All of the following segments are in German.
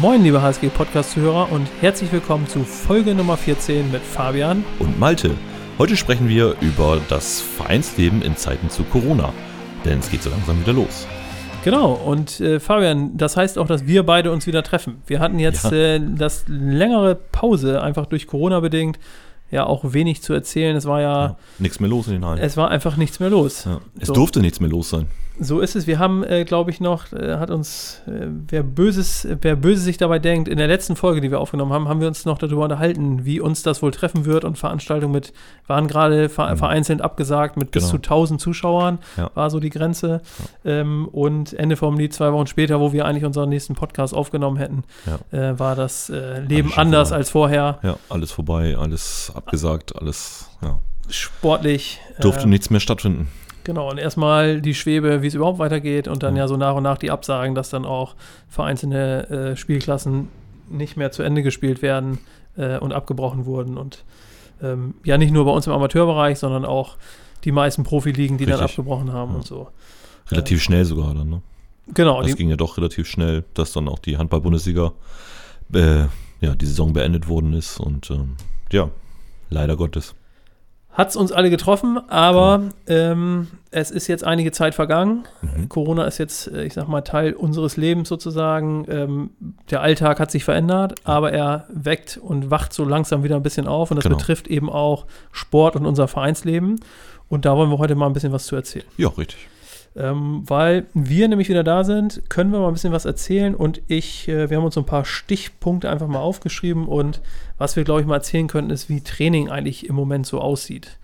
Moin, liebe HSG-Podcast-Zuhörer und herzlich willkommen zu Folge Nummer 14 mit Fabian. und Malte. Heute sprechen wir über das Vereinsleben in Zeiten zu Corona. Denn es geht so langsam wieder los. Genau, und äh, Fabian, das heißt auch, dass wir beide uns wieder treffen. Wir hatten jetzt Ja. äh, das längere Pause, einfach durch Corona bedingt, ja auch wenig zu erzählen. Es war ja, Nichts mehr los in den Hallen. es war einfach nichts mehr los. ja. Es so. durfte nichts mehr los sein. So ist es. Wir haben, äh, glaube ich, noch, äh, hat uns, äh, wer Böses, wer Böses sich dabei denkt, in der letzten Folge, die wir aufgenommen haben, haben wir uns noch darüber unterhalten, wie uns das wohl treffen wird und Veranstaltungen mit, waren gerade ver Mhm. vereinzelt abgesagt mit bis Genau. zu 1000 Zuschauern, Ja. war so die Grenze. Ähm, und Ende vom Lied, zwei Wochen später, wo wir eigentlich unseren nächsten Podcast aufgenommen hätten, Ja. äh, war das äh, Leben anders vorbei. als vorher. Ja, alles vorbei, alles abgesagt, alles, ja. Sportlich. Durfte äh, nichts mehr stattfinden. Genau, und erstmal die Schwebe, wie es überhaupt weitergeht und dann Ja. ja so nach und nach die Absagen, dass dann auch vereinzelte äh, Spielklassen nicht mehr zu Ende gespielt werden äh, und abgebrochen wurden. Und ähm, ja, nicht nur bei uns im Amateurbereich, sondern auch die meisten Profiligen, die dann Richtig. abgebrochen haben Ja. und so. Relativ schnell sogar dann, ne? Genau, Das die, ging ja doch relativ schnell, dass dann auch die Handball-Bundesliga, äh, ja, die Saison beendet worden ist. Und ähm, ja, leider Gottes. Hat es uns alle getroffen, aber ähm, es ist jetzt einige Zeit vergangen. Mhm. Corona ist jetzt, äh, ich sag mal, Teil unseres Lebens sozusagen. Ähm, der Alltag hat sich verändert, aber er weckt und wacht so langsam wieder ein bisschen auf. Und das Genau. betrifft eben auch Sport und unser Vereinsleben. Und da wollen wir heute mal ein bisschen was zu erzählen. Ja, richtig. Ähm, weil wir nämlich wieder da sind, können wir mal ein bisschen was erzählen. Und ich, äh, wir haben uns ein paar Stichpunkte einfach mal aufgeschrieben. Und was wir, glaube ich, mal erzählen könnten, ist, wie Training eigentlich im Moment so aussieht.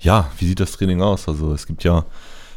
Ja, wie sieht das Training aus? Also es gibt ja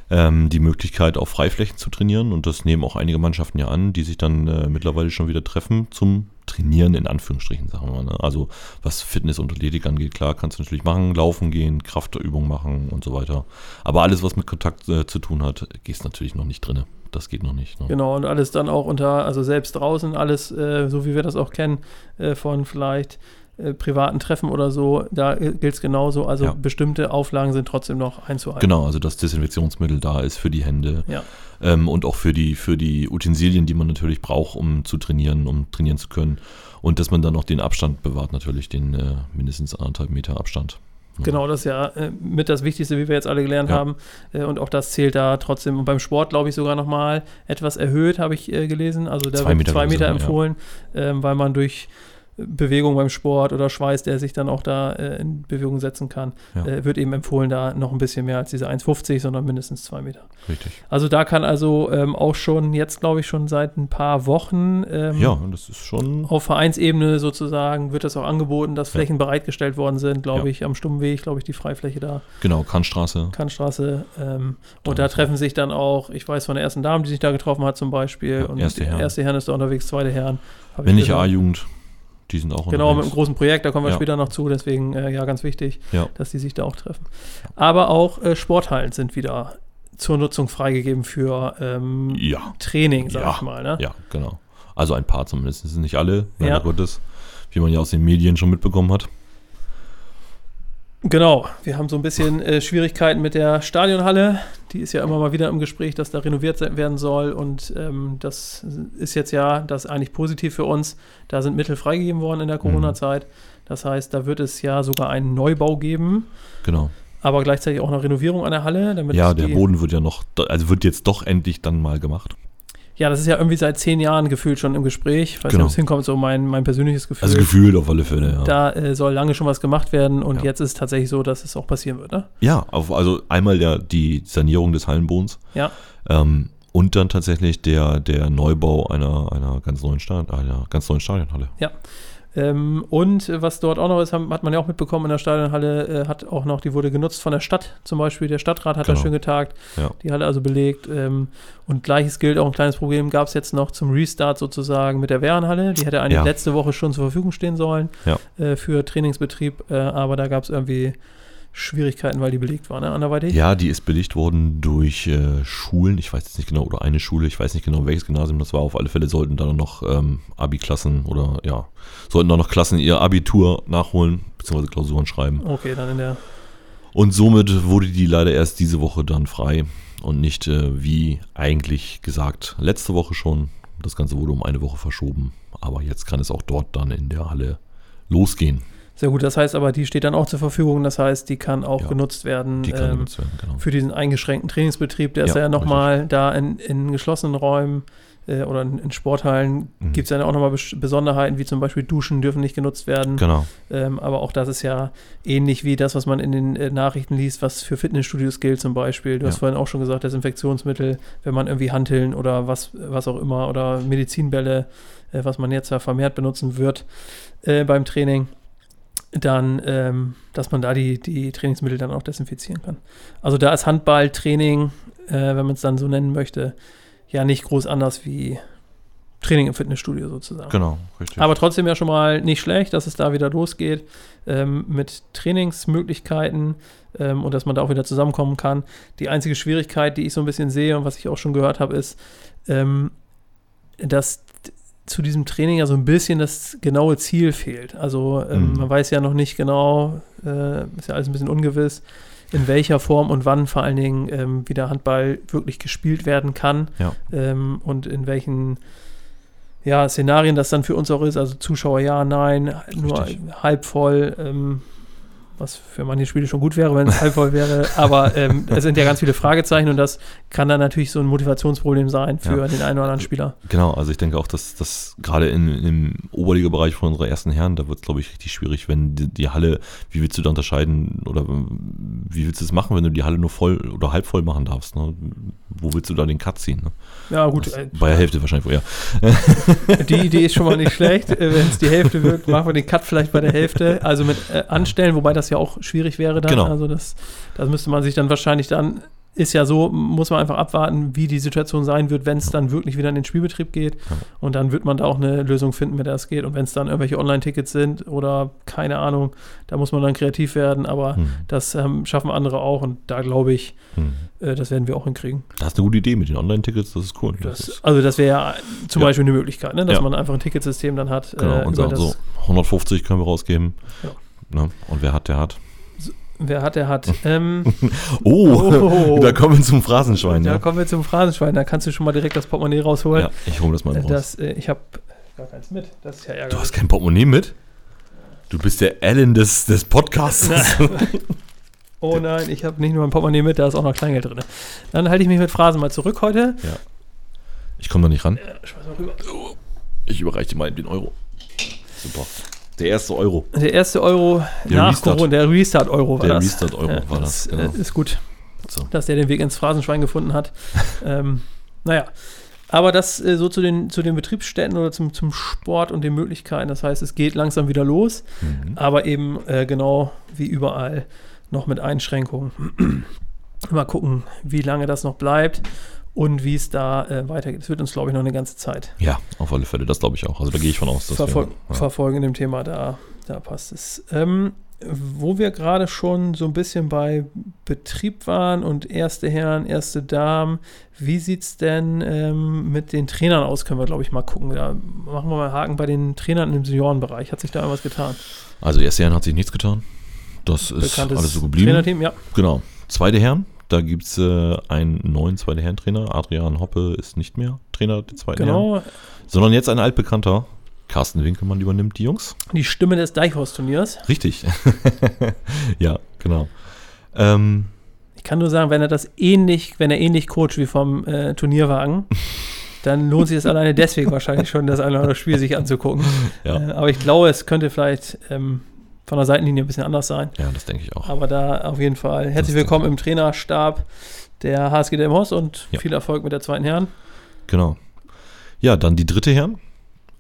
ähm, die Möglichkeit, auf Freiflächen zu trainieren und das nehmen auch einige Mannschaften ja an, die sich dann äh, mittlerweile schon wieder treffen zum Trainieren in Anführungsstrichen, sagen wir mal. Ne? Also was Fitness und Athletik angeht, klar, kannst du natürlich machen, laufen gehen, Kraftübungen machen und so weiter. Aber alles, was mit Kontakt äh, zu tun hat, gehst natürlich noch nicht drinne. Das geht noch nicht. Ne? Genau, und alles dann auch unter, also selbst draußen, alles, äh, so wie wir das auch kennen, äh, von vielleicht äh, privaten Treffen oder so, da äh, gilt es genauso. Also Ja. bestimmte Auflagen sind trotzdem noch einzuhalten. Genau, also dass Desinfektionsmittel da ist für die Hände Ja. ähm, und auch für die, für die Utensilien, die man natürlich braucht, um zu trainieren, um trainieren zu können. Und dass man dann auch den Abstand bewahrt, natürlich den äh, mindestens anderthalb Meter Abstand. Genau, das ist ja äh, mit das Wichtigste, wie wir jetzt alle gelernt Ja. haben. Äh, und auch das zählt da trotzdem. Und beim Sport, glaube ich, sogar nochmal etwas erhöht, habe ich äh, gelesen. Also da Zwei wird Meter, zwei Meter sogar, ja. empfohlen, ähm, weil man durch Bewegung beim Sport oder Schweiß, der sich dann auch da äh, in Bewegung setzen kann, Ja. äh, wird eben empfohlen, da noch ein bisschen mehr als diese 1,50, sondern mindestens zwei Meter. Richtig. Also da kann also ähm, auch schon, jetzt glaube ich schon seit ein paar Wochen ähm, Ja, das ist schon. auf Vereinsebene sozusagen wird das auch angeboten, dass Ja. Flächen bereitgestellt worden sind, glaube Ja. ich, am Stummweg, glaube ich, die Freifläche da, Genau, Kannstraße. Kannstraße. Ähm, und da treffen sich dann auch, ich weiß von der ersten Dame, die sich da getroffen hat zum Beispiel. Ja, und erste Herren. erste Herren ist da unterwegs, zweite Herren. Wenn ich nicht. A-Jugend, die sind auch Genau, mit einem unterwegs. großen Projekt, da kommen wir Ja. später noch zu, deswegen äh, ja ganz wichtig, Ja. dass die sich da auch treffen. Aber auch äh, Sporthallen sind wieder zur Nutzung freigegeben für ähm, Ja, Training, sag ich mal. Ne? ja, genau. Also ein paar zumindest. Das sind nicht alle, leider Ja. Gottes. Wie man ja aus den Medien schon mitbekommen hat. Genau, wir haben so ein bisschen äh, Schwierigkeiten mit der Stadionhalle. Die ist ja immer mal wieder im Gespräch, dass da renoviert werden soll. Und ähm, das ist jetzt ja das ist eigentlich positiv für uns. Da sind Mittel freigegeben worden in der Corona-Zeit. Das heißt, da wird es ja sogar einen Neubau geben, Genau. aber gleichzeitig auch eine Renovierung an der Halle. Damit Ja, der Boden wird ja noch, also wird jetzt doch endlich dann mal gemacht. Ja, das ist ja irgendwie seit zehn Jahren gefühlt schon im Gespräch. Ich weiß Genau. nicht, ob es hinkommt, so mein, mein persönliches Gefühl. Also gefühlt auf alle Fälle, ja. Da äh, soll lange schon was gemacht werden und Ja. jetzt ist es tatsächlich so, dass es auch passieren wird. Ne? Ja, auf, also einmal der, die Sanierung des Hallenbodens Ja. ähm, und dann tatsächlich der, der Neubau einer, einer ganz neuen Stadion, einer ganz neuen Stadionhalle. Ähm, und äh, was dort auch noch ist, haben, hat man ja auch mitbekommen in der Stadionhalle, äh, hat auch noch, die wurde genutzt von der Stadt zum Beispiel. Der Stadtrat hat da Genau. schön getagt, Ja. die Halle also belegt. Ähm, und gleiches gilt auch ein kleines Problem gab es jetzt noch zum Restart sozusagen mit der Wehrenhalle. Die hätte eigentlich Ja. letzte Woche schon zur Verfügung stehen sollen Ja. äh, für Trainingsbetrieb, äh, aber da gab es irgendwie Schwierigkeiten, weil die belegt war, ne? Anderweitig? Ja, die ist belegt worden durch äh, Schulen, ich weiß jetzt nicht genau, oder eine Schule, ich weiß nicht genau, welches Gymnasium das war. Auf alle Fälle sollten da noch ähm, Abi-Klassen oder ja, sollten da noch Klassen ihr Abitur nachholen, beziehungsweise Klausuren schreiben. Okay, dann in der. Und somit wurde die leider erst diese Woche dann frei und nicht äh, wie eigentlich gesagt letzte Woche schon, Das Ganze wurde um eine Woche verschoben. Aber jetzt kann es auch dort dann in der Halle losgehen. Sehr gut, das heißt aber, die steht dann auch zur Verfügung. Das heißt, die kann auch Ja, genutzt werden, Die kann ähm, genutzt werden, genau. für diesen eingeschränkten Trainingsbetrieb. Der ist Ja, ja nochmal da in, in geschlossenen Räumen äh, oder in, in Sporthallen. Mhm. Gibt es ja auch nochmal Bes Besonderheiten, wie zum Beispiel Duschen dürfen nicht genutzt werden. Genau. Ähm, aber auch das ist ja ähnlich wie das, was man in den äh, Nachrichten liest, was für Fitnessstudios gilt zum Beispiel. Du hast Ja. vorhin auch schon gesagt, Desinfektionsmittel, wenn man irgendwie Hanteln oder was, was auch immer oder Medizinbälle, äh, was man jetzt ja vermehrt benutzen wird äh, beim Training, dann, ähm, dass man da die, die Trainingsmittel dann auch desinfizieren kann. Also da ist Handballtraining, äh, wenn man es dann so nennen möchte, ja nicht groß anders wie Training im Fitnessstudio sozusagen. Genau, richtig. Aber trotzdem ja schon mal nicht schlecht, dass es da wieder losgeht ähm, mit Trainingsmöglichkeiten ähm, und dass man da auch wieder zusammenkommen kann. Die einzige Schwierigkeit, die ich so ein bisschen sehe und was ich auch schon gehört habe, ist, ähm, dass zu diesem Training ja so ein bisschen das genaue Ziel fehlt. Also ähm, Mhm. man weiß ja noch nicht genau, äh, ist ja alles ein bisschen ungewiss, in welcher Form und wann vor allen Dingen ähm, wieder Handball wirklich gespielt werden kann Ja. ähm, und in welchen ja, Szenarien das dann für uns auch ist. Also Zuschauer ja, nein, nur Richtig. halb voll. Was für manche Spiele schon gut wäre, wenn es halb voll wäre. Aber ähm, es sind ja ganz viele Fragezeichen und das kann dann natürlich so ein Motivationsproblem sein für Ja. den einen oder anderen Spieler. Genau, also ich denke auch, dass das gerade im Oberliga-Bereich von unserer ersten Herren, da wird es, glaube ich, richtig schwierig, wenn die, die Halle, wie willst du da unterscheiden oder wie willst du es machen, wenn du die Halle nur voll oder halb voll machen darfst? Ne? Wo willst du da den Cut ziehen? Ne? Ja, gut. Das, äh, bei der Hälfte wahrscheinlich vorher. Die Idee ist schon mal nicht schlecht. Äh, Wenn es die Hälfte wird, machen wir den Cut vielleicht bei der Hälfte. Also mit äh, Anstellen, wobei das ja auch schwierig wäre dann. Genau. Also das, das müsste man sich dann wahrscheinlich dann, ist ja so, muss man einfach abwarten, wie die Situation sein wird, wenn es dann wirklich wieder in den Spielbetrieb geht. Und dann wird man da auch eine Lösung finden, mit der es geht. Und wenn es dann irgendwelche Online-Tickets sind oder keine Ahnung, da muss man dann kreativ werden. Aber Hm. das ähm, schaffen andere auch. Und da glaube ich, Hm. äh, das werden wir auch hinkriegen. Das ist eine gute Idee mit den Online-Tickets, das ist cool. Das, ist, also das wäre ja zum Ja. Beispiel eine Möglichkeit, ne? dass Ja. man einfach ein Ticketsystem dann hat. genau, äh, und sagen das- so, 150 können wir rausgeben. Ja. Ne? Und wer hat, der hat. Wer hat, der hat. Ähm, Oh, Oh. da kommen wir zum Phrasenschwein. da Ja, kommen wir zum Phrasenschwein. Da kannst du schon mal direkt das Portemonnaie rausholen. ja ich hole das mal Äh, raus. das, äh, ich habe gar keins mit. Das ist ja Du ärgerlich. hast kein Portemonnaie mit? Du bist der Allen des, des Podcasts. Oh nein, ich habe nicht nur ein Portemonnaie mit, da ist auch noch Kleingeld drin. Dann halte ich mich mit Phrasen mal zurück heute. Ich komme da nicht ran. Äh, mal rüber. Ich überreiche dir mal den Euro. Super. Der erste Euro. Der erste Euro Der nach Restart. Corona, der Restart-Euro war Der das. Restart-Euro Ja, war das, äh, genau. Ist gut, So. dass der den Weg ins Phrasenschwein gefunden hat. ähm, naja, aber das äh, so zu den, zu den Betriebsstätten oder zum, zum Sport und den Möglichkeiten. Das heißt, es geht langsam wieder los. Mhm. aber eben äh, genau wie überall noch mit Einschränkungen. Mal gucken, wie lange das noch bleibt und wie es da äh, weitergeht. Es wird uns, glaube ich, noch eine ganze Zeit Ja, auf alle Fälle. Das glaube ich auch. Also da gehe ich von aus. Dass verfol wir, ja. verfolgen in dem Thema. Da, da passt es. Ähm, wo wir gerade schon so ein bisschen bei Betrieb waren und erste Herren, erste Damen, wie sieht es denn ähm, mit den Trainern aus? Können wir, glaube ich, mal gucken. Da machen wir mal einen Haken bei den Trainern im Seniorenbereich. Hat sich da irgendwas getan? Also erste Herren hat sich nichts getan. Das ist alles so geblieben. Trainerteam, ja. Genau. Zweite Herren, da gibt es äh, einen neuen zweite Herren-Trainer. Adrian Hoppe ist nicht mehr Trainer der zweiten Herren. Genau, Sondern jetzt ein altbekannter. Carsten Winkelmann übernimmt die Jungs. die Stimme des Deichhaus-Turniers. Richtig. ja, genau. Ähm, Ich kann nur sagen, wenn er das ähnlich, wenn er ähnlich coacht wie vom äh, Turnierwagen, dann lohnt sich das alleine deswegen wahrscheinlich schon, das eine oder andere Spiel sich anzugucken. ja. Äh, aber ich glaube, es könnte vielleicht ähm, von der Seitenlinie ein bisschen anders sein. ja, das denke ich auch. Aber da auf jeden Fall herzlich willkommen im Trainerstab der HSG Delmhorst und Ja. viel Erfolg mit der zweiten Herren. Genau. Ja, dann die dritte Herren.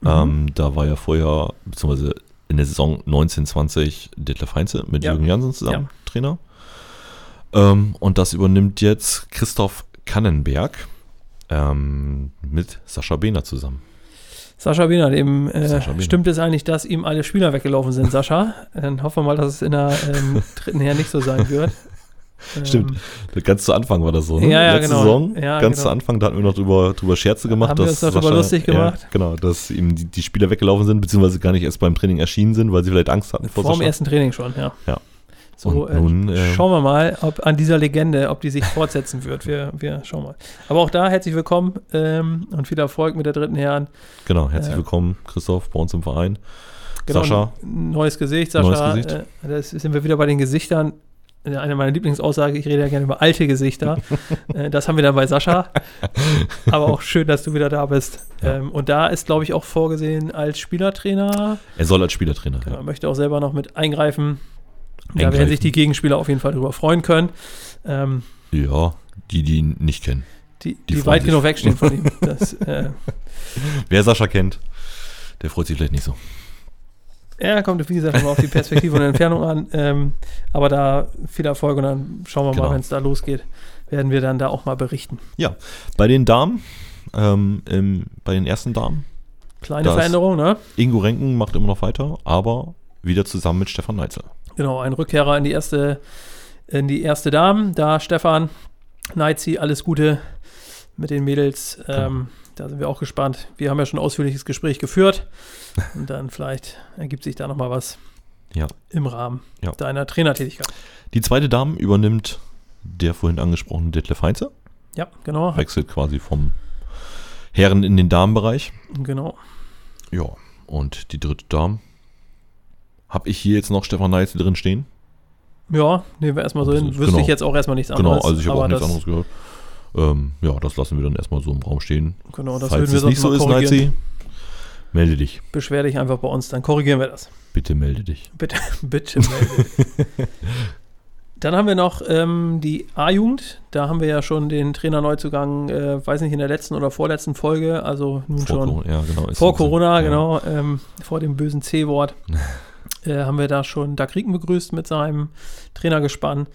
Mhm. Ähm, da war ja vorher, beziehungsweise in der Saison 1920 Detlef Heinze mit Ja. Jürgen Jansen zusammen Trainer. Ähm, und das übernimmt jetzt Christoph Kannenberg ähm, mit Sascha Behner zusammen. Sascha Biener, dem äh, Sascha stimmt es eigentlich, dass ihm alle Spieler weggelaufen sind, Sascha. Dann hoffen wir mal, dass es in der ähm, dritten Herren nicht so sein wird. Stimmt. Ähm, Ganz zu Anfang war das so, ne? Ja, ja, Letzte genau. Saison, Ja, ganz genau. zu Anfang, da hatten wir noch drüber, drüber Scherze gemacht. Haben wir uns noch drüber lustig gemacht? Ja, genau, dass ihm die, die Spieler weggelaufen sind, beziehungsweise gar nicht erst beim Training erschienen sind, weil sie vielleicht Angst hatten vor, Vor dem Sascha. ersten Training schon, ja. Ja. So, Und nun, äh, äh, schauen wir mal, ob an dieser Legende, ob die sich fortsetzen wird. Wir, wir schauen mal. Aber auch da herzlich willkommen ähm, und viel Erfolg mit der dritten Herren. Genau, herzlich Äh, willkommen, Christoph, bei uns im Verein. Genau, Sascha. Neues Gesicht, Sascha. Neues Gesicht. Äh, das sind wir wieder bei den Gesichtern. Äh, Eine meiner Lieblingsaussagen, ich rede ja gerne über alte Gesichter. äh, das haben wir dann bei Sascha. Aber auch schön, dass du wieder da bist. Ja. Ähm, und da ist, glaube ich, auch vorgesehen als Spielertrainer. Er soll als Spielertrainer. Genau, Ja. möchte auch selber noch mit eingreifen. Da werden sich die Gegenspieler auf jeden Fall darüber freuen können. Ähm, ja, die, die ihn nicht kennen. die, Die die, weit sich. genug wegstehen von ihm. Das, äh, Wer Sascha kennt, der freut sich vielleicht nicht so. ja, kommt, wie gesagt, immer auf die Perspektive und Entfernung an. Ähm, aber da viel Erfolg und dann schauen wir Genau. mal, wenn es da losgeht, werden wir dann da auch mal berichten. Bei den Damen, ähm, im, bei den ersten Damen, Kleine Veränderung, ne? Ingo Renken macht immer noch weiter, aber wieder zusammen mit Stefan Neitzel. Genau, ein Rückkehrer in die erste, in die erste Dame. Da Stefan, Neizi, alles Gute mit den Mädels. Genau. Ähm, da sind wir auch gespannt. Wir haben ja schon ein ausführliches Gespräch geführt. Und dann vielleicht ergibt sich da nochmal was Ja. im Rahmen Ja. deiner Trainertätigkeit. Die zweite Dame übernimmt der vorhin angesprochene Detlef Heinze, Ja, genau. wechselt quasi vom Herren in den Damenbereich. Genau. Ja, und die dritte Dame. Habe ich hier jetzt noch Stefan Neitzel drin stehen? Ja, nehmen wir erstmal so hin. Genau. Wüsste ich jetzt auch erstmal nichts anderes. Genau, also ich habe auch nichts anderes gehört. Ähm, ja, das lassen wir dann erstmal so im Raum stehen. Genau, das Falls würden wir es nicht so ist. Neitzi, melde dich. Beschwer dich einfach bei uns, dann korrigieren wir das. Bitte melde dich. Bitte, bitte melde. Dann haben wir noch ähm, die A-Jugend. Da haben wir ja schon den Trainerneuzugang, äh, weiß nicht, in der letzten oder vorletzten Folge, also nun Vor schon Corona, ja, genau. vor so Corona, ja. genau, ähm, vor dem bösen C-Wort, äh, haben wir da schon Doug Rieken begrüßt mit seinem Trainergespann.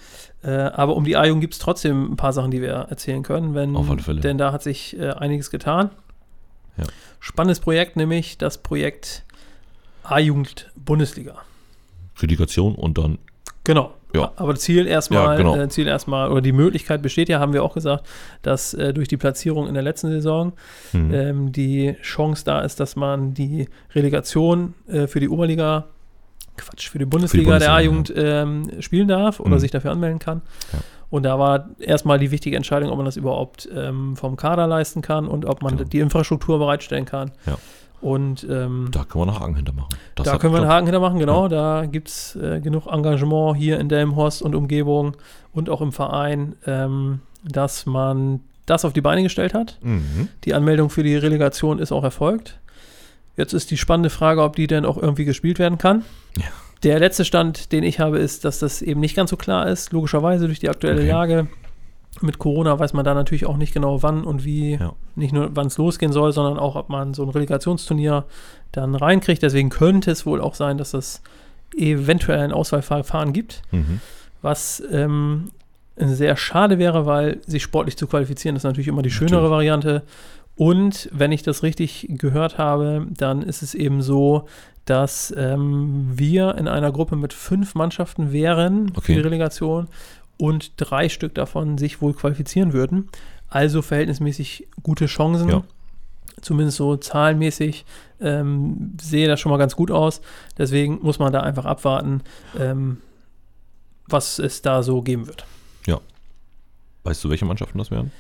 Äh, aber um die A-Jugend gibt es trotzdem ein paar Sachen, die wir erzählen können, wenn, denn da hat sich äh, einiges getan. Ja. Spannendes Projekt, nämlich das Projekt A-Jugend Bundesliga. Relegation und dann, Genau. Ja. Aber Ziel erstmal, Ja, genau. äh, Ziel erstmal, oder die Möglichkeit besteht ja, haben wir auch gesagt, dass äh, durch die Platzierung in der letzten Saison hm, ähm, die Chance da ist, dass man die Relegation äh, für die Oberliga, Quatsch, für die Bundesliga, der Bundesliga, A-Jugend ähm, spielen darf oder Mhm. sich dafür anmelden kann. Ja. Und da war erstmal die wichtige Entscheidung, ob man das überhaupt ähm, vom Kader leisten kann und ob man Genau. die Infrastruktur bereitstellen kann. Ja. Und ähm, da können wir noch Haken hintermachen. Das da können wir einen. Haken hintermachen, genau. Da gibt es äh, genug Engagement hier in Delmenhorst und Umgebung und auch im Verein, ähm, dass man das auf die Beine gestellt hat. Mhm. Die Anmeldung für die Relegation ist auch erfolgt. Jetzt ist die spannende Frage, ob die denn auch irgendwie gespielt werden kann. Ja. Der letzte Stand, den ich habe, ist, dass das eben nicht ganz so klar ist. Logischerweise durch die aktuelle Okay. Lage. Mit Corona weiß man da natürlich auch nicht genau, wann und wie, Ja. nicht nur wann es losgehen soll, sondern auch, ob man so ein Relegationsturnier dann reinkriegt. Deswegen könnte es wohl auch sein, dass es eventuell ein Auswahlverfahren gibt, Mhm. was ähm, sehr schade wäre, weil sich sportlich zu qualifizieren ist natürlich immer die schönere Natürlich. Variante. Und wenn ich das richtig gehört habe, dann ist es eben so, dass ähm, wir in einer Gruppe mit fünf Mannschaften wären für Okay. die Relegation und drei Stück davon sich wohl qualifizieren würden. Also verhältnismäßig gute Chancen. Ja. Zumindest so zahlenmäßig ähm, sehe das schon mal ganz gut aus. Deswegen muss man da einfach abwarten, ähm, was es da so geben wird. Weißt du, welche Mannschaften das wären?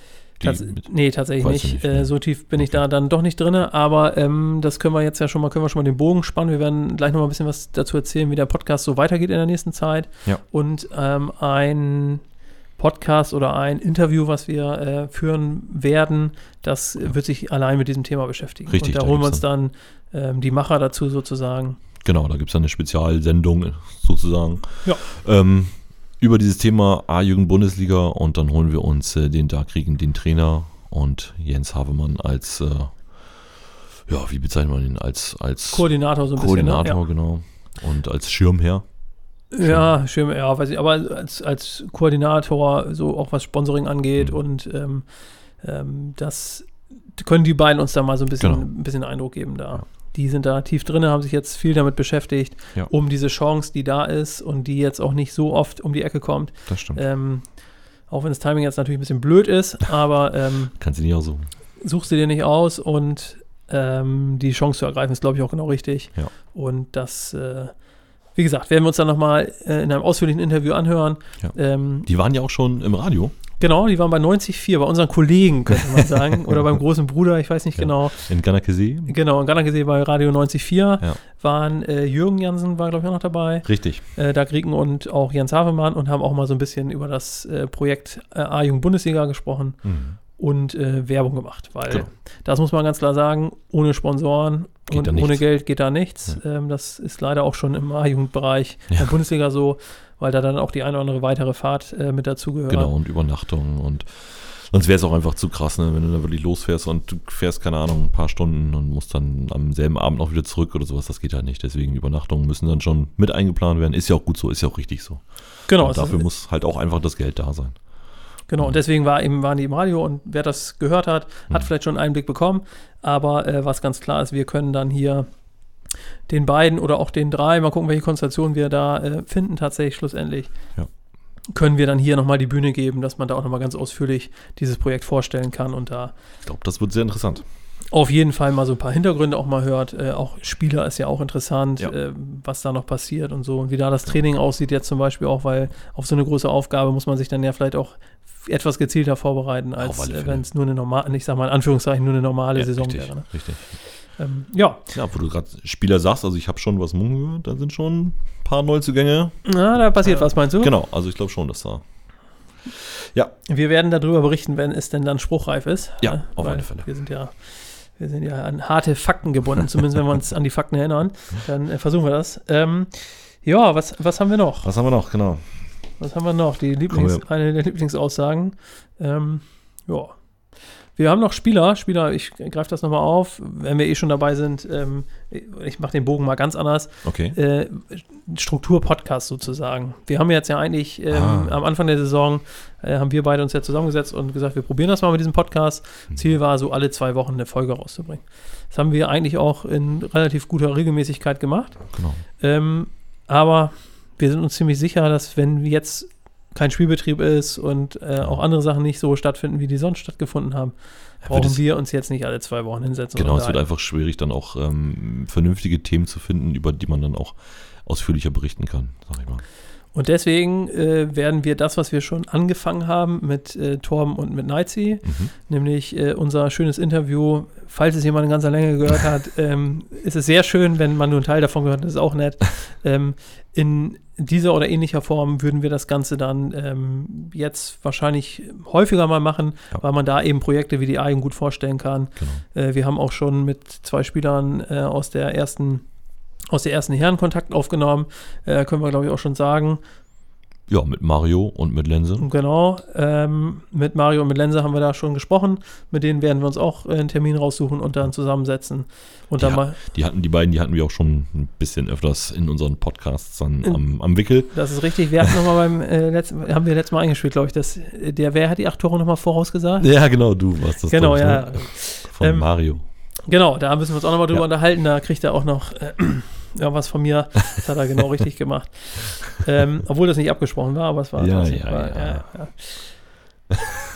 Tats mit- nee, tatsächlich nicht. nicht, Äh, ne? so tief bin ich Okay. da dann doch nicht drin, aber ähm, das können wir jetzt ja schon mal, können wir schon mal den Bogen spannen. Wir werden gleich noch mal ein bisschen was dazu erzählen, wie der Podcast so weitergeht in der nächsten Zeit. Ja. Und ähm, ein Podcast oder ein Interview, was wir äh, führen werden, das äh, wird sich allein mit diesem Thema beschäftigen. Richtig, Und da da holen wir uns dann ähm, die Macher dazu sozusagen. Genau, da gibt es dann eine Spezialsendung äh, sozusagen. Ja. Ähm, über dieses Thema A-Jugend-Bundesliga und dann holen wir uns äh, den da kriegen, den Trainer und Jens Havemann als, äh, ja, wie bezeichnet man ihn? Als, als Koordinator so ein Koordinator, genau. Und als Schirmherr. bisschen. Ne? Ja, ja schön, ja, weiß ich, aber als, als Koordinator, so auch was Sponsoring angeht Mhm. und ähm, ähm, das können die beiden uns da mal so ein bisschen, Genau. ein bisschen Eindruck geben da. Ja. Die sind da tief drin, haben sich jetzt viel damit beschäftigt, Ja. um diese Chance, die da ist und die jetzt auch nicht so oft um die Ecke kommt. Das stimmt. Ähm, auch wenn das Timing jetzt natürlich ein bisschen blöd ist, aber ähm, Kannst du nicht auch so. suchst du dir nicht aus und ähm, die Chance zu ergreifen ist, glaube ich, auch genau richtig. Ja. Und das äh, wie gesagt, werden wir uns dann nochmal äh, in einem ausführlichen Interview anhören. Ja. Ähm, Die waren ja auch schon im Radio genau, die waren bei 90,4, bei unseren Kollegen, könnte man sagen. oder beim großen Bruder, ich weiß nicht Ja. genau. in Ganakesee. Genau, in Ghana gesehen bei Radio 94,4 Ja. waren äh, Jürgen Jansen, war glaube ich auch noch dabei. Richtig. äh, Dag Rieken und auch Jens Havemann und haben auch mal so ein bisschen über das äh, Projekt äh, A-Jugend-Bundesliga gesprochen Mhm. und äh, Werbung gemacht, weil Genau. das muss man ganz klar sagen, ohne Sponsoren Geht und da ohne. Geld geht da nichts. Ähm, das ist leider auch schon im A-Jugendbereich Ja. der Bundesliga so, weil da dann auch die eine oder andere weitere Fahrt äh, mit dazugehört. Genau, und Übernachtungen und sonst wäre es auch einfach zu krass, ne? wenn du da wirklich losfährst und du fährst, keine Ahnung, ein paar Stunden und musst dann am selben Abend auch wieder zurück oder sowas, das geht halt nicht. Deswegen Übernachtungen müssen dann schon mit eingeplant werden. Ist ja auch gut so, ist ja auch richtig so. Genau, und dafür ist, muss halt auch einfach das Geld da sein. genau. Und deswegen war eben, waren die im Radio und wer das gehört hat, hat Mhm. vielleicht schon einen Einblick bekommen. Aber äh, was ganz klar ist, wir können dann hier den beiden oder auch den drei, mal gucken, welche Konstellation wir da äh, finden, tatsächlich schlussendlich. Ja. Können wir dann hier nochmal die Bühne geben, dass man da auch nochmal ganz ausführlich dieses Projekt vorstellen kann und da Ich glaube, das wird sehr interessant. auf jeden Fall mal so ein paar Hintergründe auch mal hört. Äh, auch Spieler ist ja auch interessant, Ja. äh, was da noch passiert und so. Und wie da das Training aussieht jetzt zum Beispiel auch, weil auf so eine große Aufgabe muss man sich dann ja vielleicht auch etwas gezielter vorbereiten, als äh, wenn es nur eine normale, ich sag mal in Anführungszeichen, nur eine normale Ja, Saison richtig, wäre. Ne? richtig. Ähm, ja, Ja, wo du gerade Spieler sagst, also ich habe schon was Mund gehört, da sind schon ein paar Neuzugänge. na, da passiert was, meinst du? Genau, also ich glaube schon, dass da. Wir werden darüber berichten, wenn es denn dann spruchreif ist. Ja, Äh, auf alle Fälle. Wir sind ja, wir sind ja an harte Fakten gebunden, zumindest wenn wir uns an die Fakten erinnern. Dann äh, versuchen wir das. Ähm, ja, was, was haben wir noch? Was haben wir noch? Genau. Was haben wir noch? Die Lieblings, Kommen eine der Lieblingsaussagen. Ähm, ja. Wir haben noch Spieler. Spieler, ich greife das nochmal auf, wenn wir eh schon dabei sind. Ähm, ich mache den Bogen mal ganz anders. Okay. Äh, Struktur-Podcast sozusagen. Wir haben jetzt ja eigentlich ähm, Ah. am Anfang der Saison, äh, haben wir beide uns ja zusammengesetzt und gesagt, wir probieren das mal mit diesem Podcast. Mhm. Ziel war, so alle zwei Wochen eine Folge rauszubringen. Das haben wir eigentlich auch in relativ guter Regelmäßigkeit gemacht. Genau. Ähm, aber wir sind uns ziemlich sicher, dass wenn jetzt kein Spielbetrieb ist und äh, auch andere Sachen nicht so stattfinden, wie die sonst stattgefunden haben, Ja, brauchen es- wir uns jetzt nicht alle zwei Wochen hinsetzen. Genau, es wird einfach schwierig, dann auch ähm, vernünftige Themen zu finden, über die man dann auch ausführlicher berichten kann, sag ich mal. Und deswegen äh, werden wir das, was wir schon angefangen haben mit äh, Torben und mit Neizi, Mhm. nämlich äh, unser schönes Interview, falls es jemand in ganzer Länge gehört hat, ähm, ist es sehr schön, wenn man nur einen Teil davon gehört hat, das ist auch nett. ähm, in dieser oder ähnlicher Form würden wir das Ganze dann ähm, jetzt wahrscheinlich häufiger mal machen, Ja. weil man da eben Projekte wie die Eigen gut vorstellen kann. Genau. Äh, wir haben auch schon mit zwei Spielern äh, aus der ersten aus der ersten Herren Kontakt aufgenommen, äh, können wir glaube ich auch schon sagen. Ja, mit Mario und mit Lense. Genau, ähm, mit Mario und mit Lense haben wir da schon gesprochen. Mit denen werden wir uns auch einen Termin raussuchen und dann zusammensetzen. Und dann Ja. mal, Die hatten, die beiden, die hatten wir auch schon ein bisschen öfters in unseren Podcasts dann In- am, am Wickel. das ist richtig. Wir hatten nochmal beim äh, letzten, haben wir letztes Mal eingespielt, glaube ich, dass der, wer hat die acht Tore nochmal vorausgesagt? Ja, genau, du warst das. genau, ich, ja. ne? Von Ähm, Mario. Genau, da müssen wir uns auch nochmal drüber Ja. unterhalten. Da kriegt er auch noch äh, irgendwas von mir. Das hat er genau richtig gemacht. Ähm, obwohl das nicht abgesprochen war, aber es war. Ja, ja, war- ja. ja.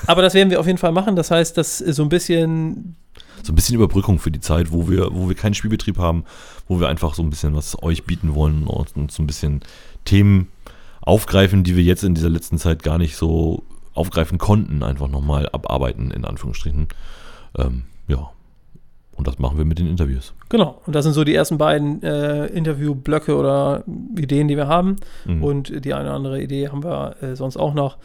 Aber das werden wir auf jeden Fall machen. Das heißt, dass so ein bisschen So ein bisschen Überbrückung für die Zeit, wo wir, wo wir keinen Spielbetrieb haben, wo wir einfach so ein bisschen was euch bieten wollen und uns so ein bisschen Themen aufgreifen, die wir jetzt in dieser letzten Zeit gar nicht so aufgreifen konnten, einfach nochmal abarbeiten, in Anführungsstrichen. Ähm, ja. Und das machen wir mit den Interviews. Genau, und das sind so die ersten beiden äh, Interviewblöcke oder Ideen, die wir haben. Mhm. Und die eine oder andere Idee haben wir äh, sonst auch noch,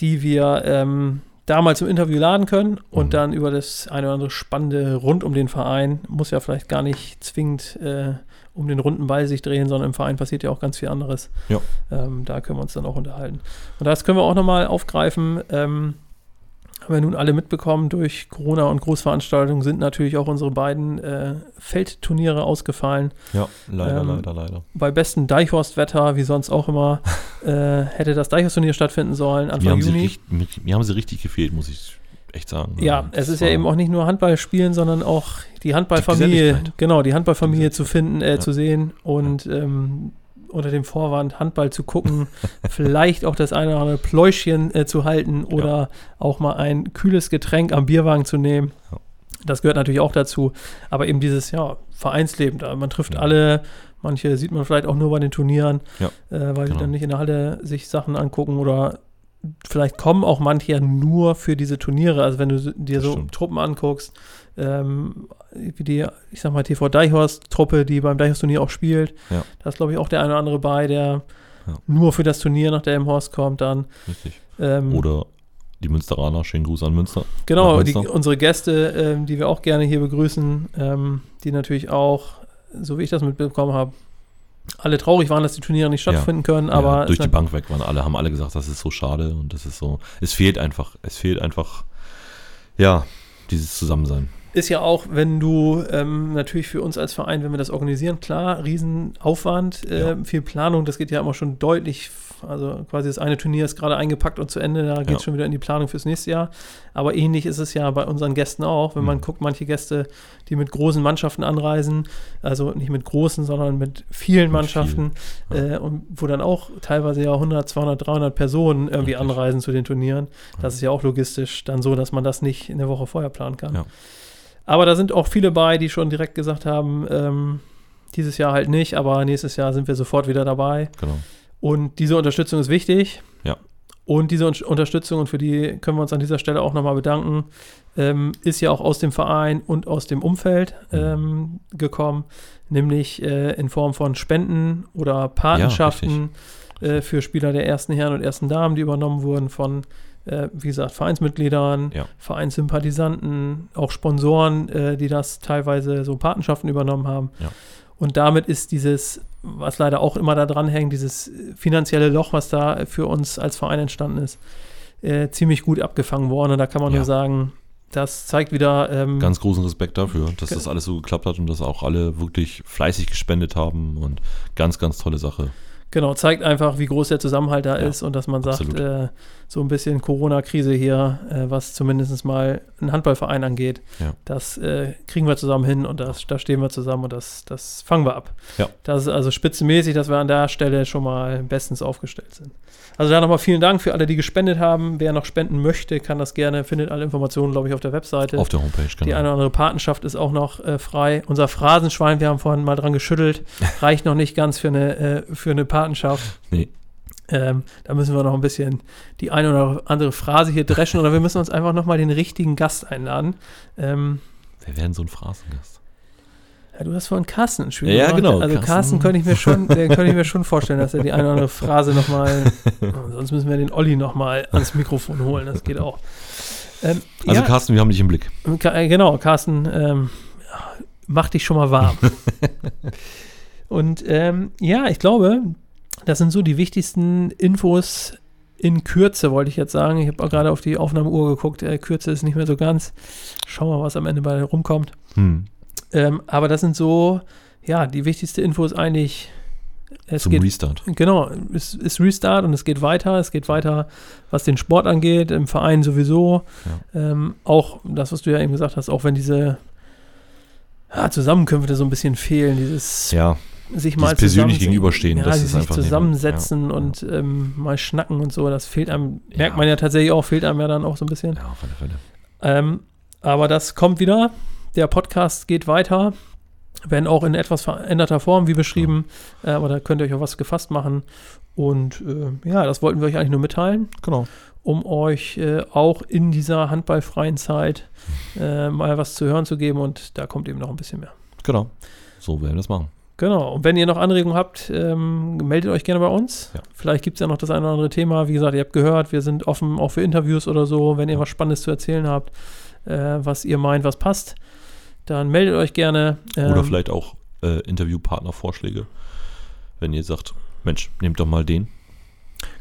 die wir ähm, da mal zum Interview laden können und Mhm. dann über das eine oder andere Spannende rund um den Verein, muss ja vielleicht gar nicht zwingend äh, um den runden Ball sich drehen, sondern im Verein passiert ja auch ganz viel anderes. Ja. Ähm, da können wir uns dann auch unterhalten. Und das können wir auch nochmal aufgreifen. Ähm, haben wir nun alle mitbekommen, durch Corona und Großveranstaltungen sind natürlich auch unsere beiden äh, Feldturniere ausgefallen. Ja, leider, Ähm, leider, leider. Bei bestem Deichhorst-Wetter, wie sonst auch immer, äh, hätte das Deichhorst-Turnier stattfinden sollen, Mir Anfang haben, sie Juni. richtig, mir, mir haben sie richtig gefehlt, muss ich echt sagen. Ja, Das es ist ja eben auch nicht nur Handball spielen, sondern auch die Handballfamilie, Geselligkeit. genau, die Handballfamilie zu finden, äh, Ja. zu sehen und ähm, unter dem Vorwand Handball zu gucken, vielleicht auch das eine oder andere Pläuschchen äh, zu halten oder auch mal ein kühles Getränk am Bierwagen zu nehmen. Ja. Das gehört natürlich auch dazu. Aber eben dieses, ja, Vereinsleben da. Man trifft ja. alle, manche sieht man vielleicht auch nur bei den Turnieren, ja, äh, weil genau. die dann nicht in der Halle sich Sachen angucken oder vielleicht kommen auch manche ja nur für diese Turniere. Also wenn du dir so stimmt. Truppen anguckst, ähm, wie die, ich sag mal, TV Deichhorst-Truppe, die beim Deichhorst-Turnier auch spielt, ja. da ist, glaube ich, auch der eine oder andere bei, der ja. nur für das Turnier nach Delmenhorst kommt dann. Richtig. Ähm, oder die Münsteraner, schönen Gruß an Münster. Genau, die, unsere Gäste, ähm, die wir auch gerne hier begrüßen, ähm, die natürlich auch, so wie ich das mitbekommen habe, alle traurig waren, dass die Turniere nicht stattfinden ja. können, aber ja, durch die Bank weg waren alle, haben alle gesagt, das ist so schade und das ist so, es fehlt einfach, es fehlt einfach, ja, dieses Zusammensein ist ja auch, wenn du ähm, natürlich für uns als Verein, wenn wir das organisieren, klar, Riesenaufwand, äh, ja. viel Planung, das geht ja immer schon deutlich, also quasi das eine Turnier ist gerade eingepackt und zu Ende, da geht es ja. schon wieder in die Planung fürs nächste Jahr. Aber ähnlich ist es ja bei unseren Gästen auch, wenn mhm. man guckt, manche Gäste, die mit großen Mannschaften anreisen, also nicht mit großen, sondern mit vielen mit Mannschaften, viel. ja. äh, und wo dann auch teilweise ja 100, 200, 300 Personen irgendwie Richtig. anreisen zu den Turnieren. Das ist ja auch logistisch dann so, dass man das nicht in der Woche vorher planen kann. Aber da sind auch viele bei, die schon direkt gesagt haben, ähm, dieses Jahr halt nicht, aber nächstes Jahr sind wir sofort wieder dabei. Genau. Und diese Unterstützung ist wichtig. Ja. Und diese Un Unterstützung, und für die können wir uns an dieser Stelle auch nochmal bedanken, ähm, ist ja auch aus dem Verein und aus dem Umfeld mhm. ähm, gekommen, nämlich äh, in Form von Spenden oder Patenschaften ja, äh, für Spieler der ersten Herren und ersten Damen, die übernommen wurden von äh, wie gesagt, Vereinsmitgliedern, ja. Vereinssympathisanten, auch Sponsoren, äh, die das teilweise so Patenschaften übernommen haben. Ja. Und damit ist dieses, was leider auch immer da dran hängt, dieses finanzielle Loch, was da für uns als Verein entstanden ist, äh, ziemlich gut abgefangen worden. Und da kann man ja. nur sagen, das zeigt wieder. Ähm, Ganz großen Respekt dafür, dass das alles so geklappt hat und dass auch alle wirklich fleißig gespendet haben und ganz, ganz tolle Sache. Genau, zeigt einfach, wie groß der Zusammenhalt da ja, ist und dass man sagt, äh, so ein bisschen Corona-Krise hier, äh, was zumindest mal einen Handballverein angeht, ja. das äh, kriegen wir zusammen hin und das, da stehen wir zusammen und das, das fangen wir ab. Ja. Das ist also spitzenmäßig, dass wir an der Stelle schon mal bestens aufgestellt sind. Also da nochmal vielen Dank für alle, die gespendet haben. Wer noch spenden möchte, kann das gerne, findet alle Informationen, glaube ich, auf der Webseite. Auf der Homepage, genau. Die eine oder andere Patenschaft ist auch noch äh, frei. Unser Phrasenschwein, wir haben vorhin mal dran geschüttelt, reicht noch nicht ganz für eine, äh, für eine Patenschaft. Nee. Ähm, da müssen wir noch ein bisschen die eine oder andere Phrase hier dreschen oder wir müssen uns einfach nochmal den richtigen Gast einladen. Ähm, Wer wäre denn so ein Phrasengast? Ja, du hast vorhin Carsten ins Spiel Ja, genau. Also Carsten, Carsten könnte ich mir schon, könnte ich mir schon vorstellen, dass er die eine oder andere Phrase nochmal, sonst müssen wir den Olli nochmal ans Mikrofon holen, das geht auch. Ähm, also ja, Carsten, wir haben dich im Blick. Äh, genau, Carsten, ähm, mach dich schon mal warm. Und ähm, ja, ich glaube, das sind so die wichtigsten Infos in Kürze, wollte ich jetzt sagen. Ich habe gerade auf die Aufnahmeuhr geguckt. Äh, Kürze ist nicht mehr so ganz. Schauen wir mal, was am Ende bei rumkommt. Hm. Ähm, aber das sind so, ja, die wichtigste Info ist eigentlich. Es Zum geht, Restart. Genau, es ist Restart und es geht weiter. Es geht weiter, was den Sport angeht, im Verein sowieso. Ja. Ähm, auch das, was du ja eben gesagt hast, auch wenn diese ja, Zusammenkünfte so ein bisschen fehlen, dieses ja, sich mal persönlich gegenüberstehen, ja, das ist sich zusammensetzen ja, und ja. Ähm, mal schnacken und so, das fehlt einem, merkt man ja tatsächlich auch, fehlt einem ja dann auch so ein bisschen. Ja, auf alle Fälle. Ähm, aber das kommt wieder. Der Podcast geht weiter, wenn auch in etwas veränderter Form, wie beschrieben. Ja. Äh, aber da könnt ihr euch auch was gefasst machen. Und äh, ja, das wollten wir euch eigentlich nur mitteilen. Genau. Um euch äh, auch in dieser handballfreien Zeit äh, mal was zu hören zu geben. Und da kommt eben noch ein bisschen mehr. Genau. So werden wir das machen. Genau. Und wenn ihr noch Anregungen habt, ähm, meldet euch gerne bei uns. Ja. Vielleicht gibt es ja noch das eine oder andere Thema. Wie gesagt, ihr habt gehört, wir sind offen auch für Interviews oder so, wenn ihr was Spannendes zu erzählen habt, äh, was ihr meint, was passt dann meldet euch gerne. Ähm, Oder vielleicht auch äh, Interviewpartnervorschläge, wenn ihr sagt, Mensch, nehmt doch mal den.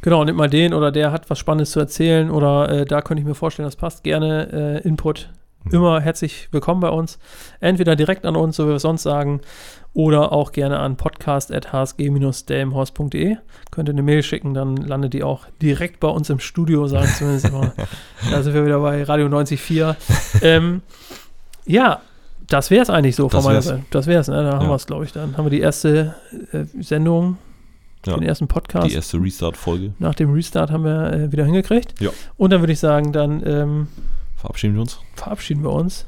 Genau, nehmt mal den oder der hat was Spannendes zu erzählen oder äh, da könnte ich mir vorstellen, das passt. Gerne äh, Input. Mhm. Immer herzlich willkommen bei uns. Entweder direkt an uns, so wie wir es sonst sagen, oder auch gerne an podcast.hsg-delmhorst.de. Könnt ihr eine Mail schicken, dann landet die auch direkt bei uns im Studio, sagen zumindest immer. da sind wir wieder bei Radio 94.4. ähm, ja, das wäre es eigentlich so von meiner Seite. Das wäre es, ne? Da haben ja. wir es, glaube ich, dann. Haben wir die erste äh, Sendung, ja. den ersten Podcast. Die erste Restart-Folge. Nach dem Restart haben wir äh, wieder hingekriegt. Ja. Und dann würde ich sagen, dann ähm, verabschieden wir uns. Verabschieden wir uns.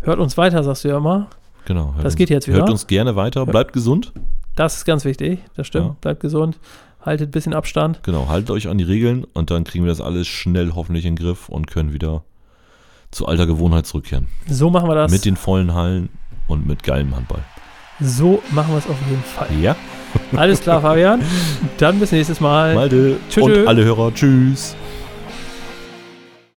Hört uns weiter, sagst du ja immer. Genau. Das uns, geht jetzt wieder. Hört uns gerne weiter. Bleibt gesund. Das ist ganz wichtig. Das stimmt. Ja. Bleibt gesund. Haltet ein bisschen Abstand. Genau. Haltet euch an die Regeln und dann kriegen wir das alles schnell hoffentlich in den Griff und können wieder zu alter Gewohnheit zurückkehren. So machen wir das. Mit den vollen Hallen und mit geilem Handball. so machen wir es auf jeden Fall. Ja. Alles klar, Fabian. Dann bis nächstes Mal. Malte Tschö, und tschö. alle Hörer. Tschüss.